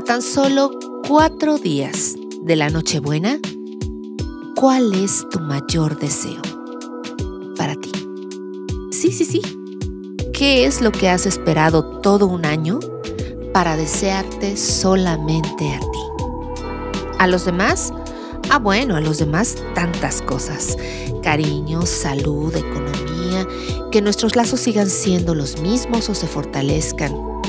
A tan solo cuatro días de la Nochebuena, ¿cuál es tu mayor deseo para ti? Sí, sí, sí. ¿Qué es lo que has esperado todo un año para desearte solamente a ti? ¿A los demás? Ah, bueno, a los demás tantas cosas. Cariño, salud, economía, que nuestros lazos sigan siendo los mismos o se fortalezcan,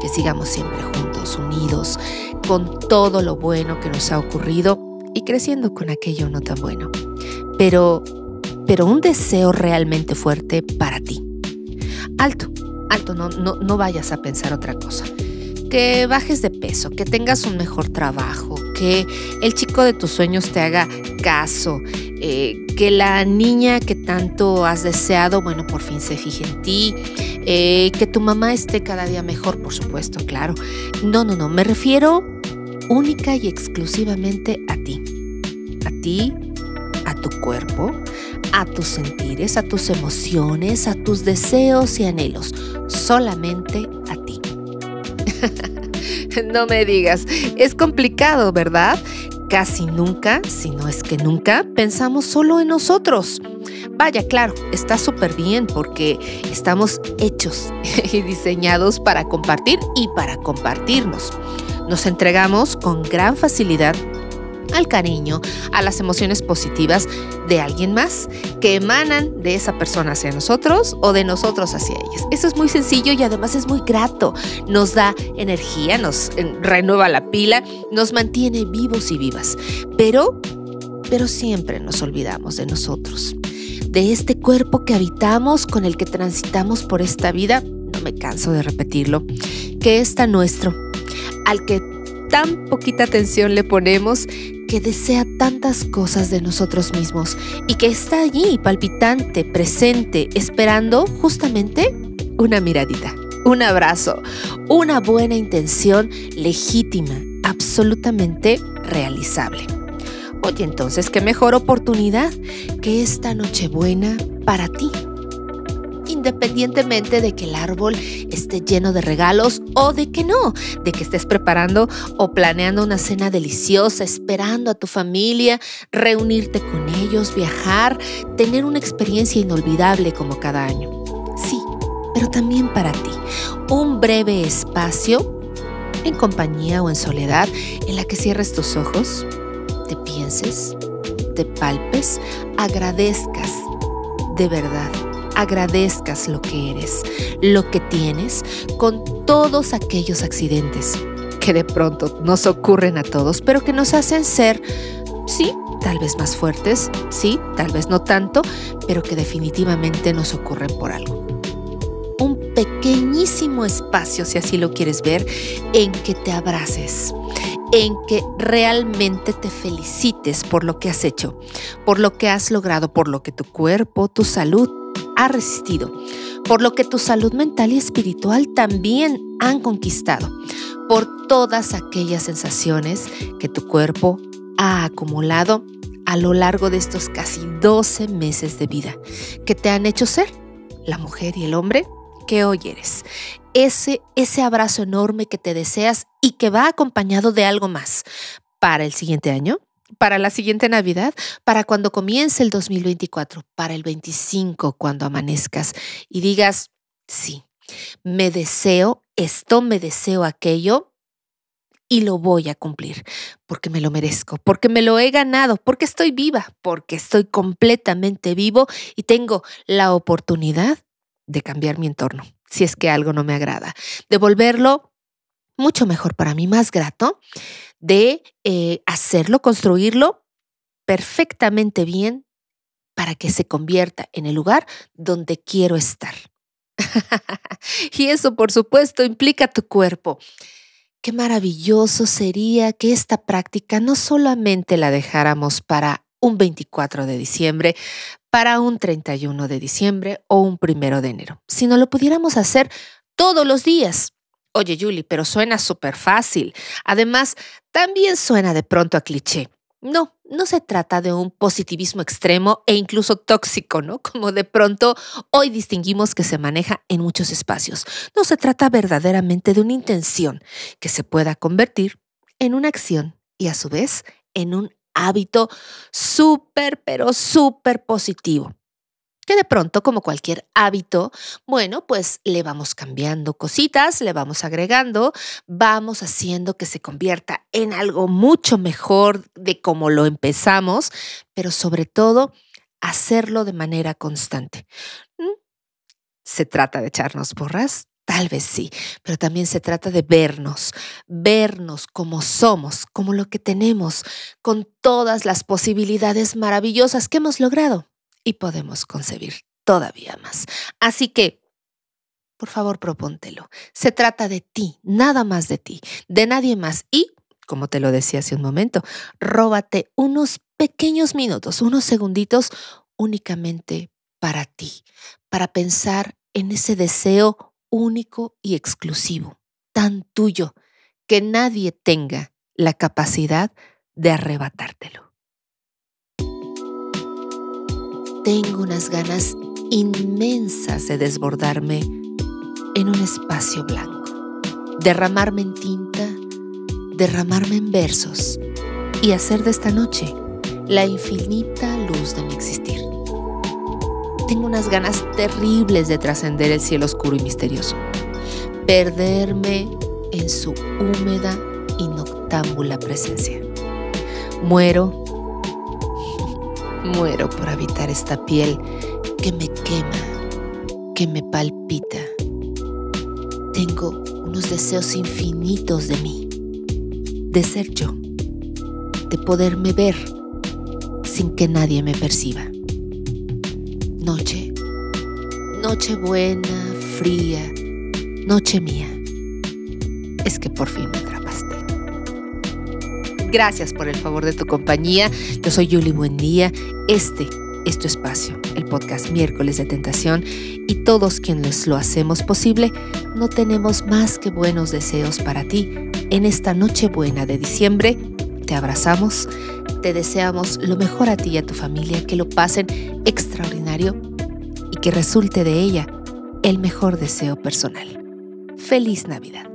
que sigamos siempre juntos, unidos, con todo lo bueno que nos ha ocurrido y creciendo con aquello no tan bueno. Pero, pero un deseo realmente fuerte para ti. Alto, alto, no, no, no vayas a pensar otra cosa. Que bajes de peso, que tengas un mejor trabajo, que el chico de tus sueños te haga caso, eh, que la niña que tanto has deseado, bueno, por fin se fije en ti, eh, que tu mamá esté cada día mejor, por supuesto, claro. No, no, no, me refiero única y exclusivamente a ti. A ti, a tu cuerpo, a tus sentires, a tus emociones, a tus deseos y anhelos. Solamente a ti. no me digas, es complicado, ¿verdad? Casi nunca, si no es que nunca, pensamos solo en nosotros. Vaya, claro, está súper bien porque estamos hechos y diseñados para compartir y para compartirnos. Nos entregamos con gran facilidad al cariño, a las emociones positivas de alguien más que emanan de esa persona hacia nosotros o de nosotros hacia ellas. Eso es muy sencillo y además es muy grato. Nos da energía, nos eh, renueva la pila, nos mantiene vivos y vivas. Pero, pero siempre nos olvidamos de nosotros, de este cuerpo que habitamos, con el que transitamos por esta vida, no me canso de repetirlo, que está nuestro, al que tan poquita atención le ponemos que desea tantas cosas de nosotros mismos y que está allí palpitante, presente, esperando justamente una miradita, un abrazo, una buena intención legítima, absolutamente realizable. Oye, entonces, ¿qué mejor oportunidad que esta Nochebuena para ti? independientemente de que el árbol esté lleno de regalos o de que no, de que estés preparando o planeando una cena deliciosa, esperando a tu familia, reunirte con ellos, viajar, tener una experiencia inolvidable como cada año. Sí, pero también para ti, un breve espacio en compañía o en soledad en la que cierres tus ojos, te pienses, te palpes, agradezcas de verdad agradezcas lo que eres, lo que tienes, con todos aquellos accidentes que de pronto nos ocurren a todos, pero que nos hacen ser, sí, tal vez más fuertes, sí, tal vez no tanto, pero que definitivamente nos ocurren por algo. Un pequeñísimo espacio, si así lo quieres ver, en que te abraces, en que realmente te felicites por lo que has hecho, por lo que has logrado, por lo que tu cuerpo, tu salud ha resistido, por lo que tu salud mental y espiritual también han conquistado, por todas aquellas sensaciones que tu cuerpo ha acumulado a lo largo de estos casi 12 meses de vida, que te han hecho ser la mujer y el hombre que hoy eres. Ese, ese abrazo enorme que te deseas y que va acompañado de algo más para el siguiente año, para la siguiente Navidad, para cuando comience el 2024, para el 25, cuando amanezcas y digas, sí, me deseo esto, me deseo aquello y lo voy a cumplir, porque me lo merezco, porque me lo he ganado, porque estoy viva, porque estoy completamente vivo y tengo la oportunidad de cambiar mi entorno, si es que algo no me agrada, de volverlo mucho mejor para mí, más grato, de eh, hacerlo, construirlo perfectamente bien para que se convierta en el lugar donde quiero estar. y eso, por supuesto, implica tu cuerpo. Qué maravilloso sería que esta práctica no solamente la dejáramos para un 24 de diciembre, para un 31 de diciembre o un primero de enero, sino lo pudiéramos hacer todos los días. Oye, Julie, pero suena súper fácil. Además, también suena de pronto a cliché. No, no se trata de un positivismo extremo e incluso tóxico, ¿no? Como de pronto hoy distinguimos que se maneja en muchos espacios. No se trata verdaderamente de una intención que se pueda convertir en una acción y a su vez en un hábito súper, pero súper positivo que de pronto, como cualquier hábito, bueno, pues le vamos cambiando cositas, le vamos agregando, vamos haciendo que se convierta en algo mucho mejor de como lo empezamos, pero sobre todo hacerlo de manera constante. ¿Mm? ¿Se trata de echarnos porras? Tal vez sí, pero también se trata de vernos, vernos como somos, como lo que tenemos, con todas las posibilidades maravillosas que hemos logrado y podemos concebir todavía más. Así que, por favor, propóntelo. Se trata de ti, nada más de ti, de nadie más. Y, como te lo decía hace un momento, róbate unos pequeños minutos, unos segunditos únicamente para ti, para pensar en ese deseo único y exclusivo, tan tuyo, que nadie tenga la capacidad de arrebatártelo. Tengo unas ganas inmensas de desbordarme en un espacio blanco, derramarme en tinta, derramarme en versos y hacer de esta noche la infinita luz de mi existir. Tengo unas ganas terribles de trascender el cielo oscuro y misterioso, perderme en su húmeda y noctámbula presencia. Muero Muero por habitar esta piel que me quema, que me palpita. Tengo unos deseos infinitos de mí, de ser yo, de poderme ver sin que nadie me perciba. Noche, noche buena, fría, noche mía. Es que por fin me Gracias por el favor de tu compañía. Yo soy Julie Buendía. Este es tu espacio, el podcast Miércoles de Tentación, y todos quienes lo hacemos posible, no tenemos más que buenos deseos para ti. En esta noche buena de diciembre, te abrazamos, te deseamos lo mejor a ti y a tu familia, que lo pasen extraordinario y que resulte de ella el mejor deseo personal. Feliz Navidad.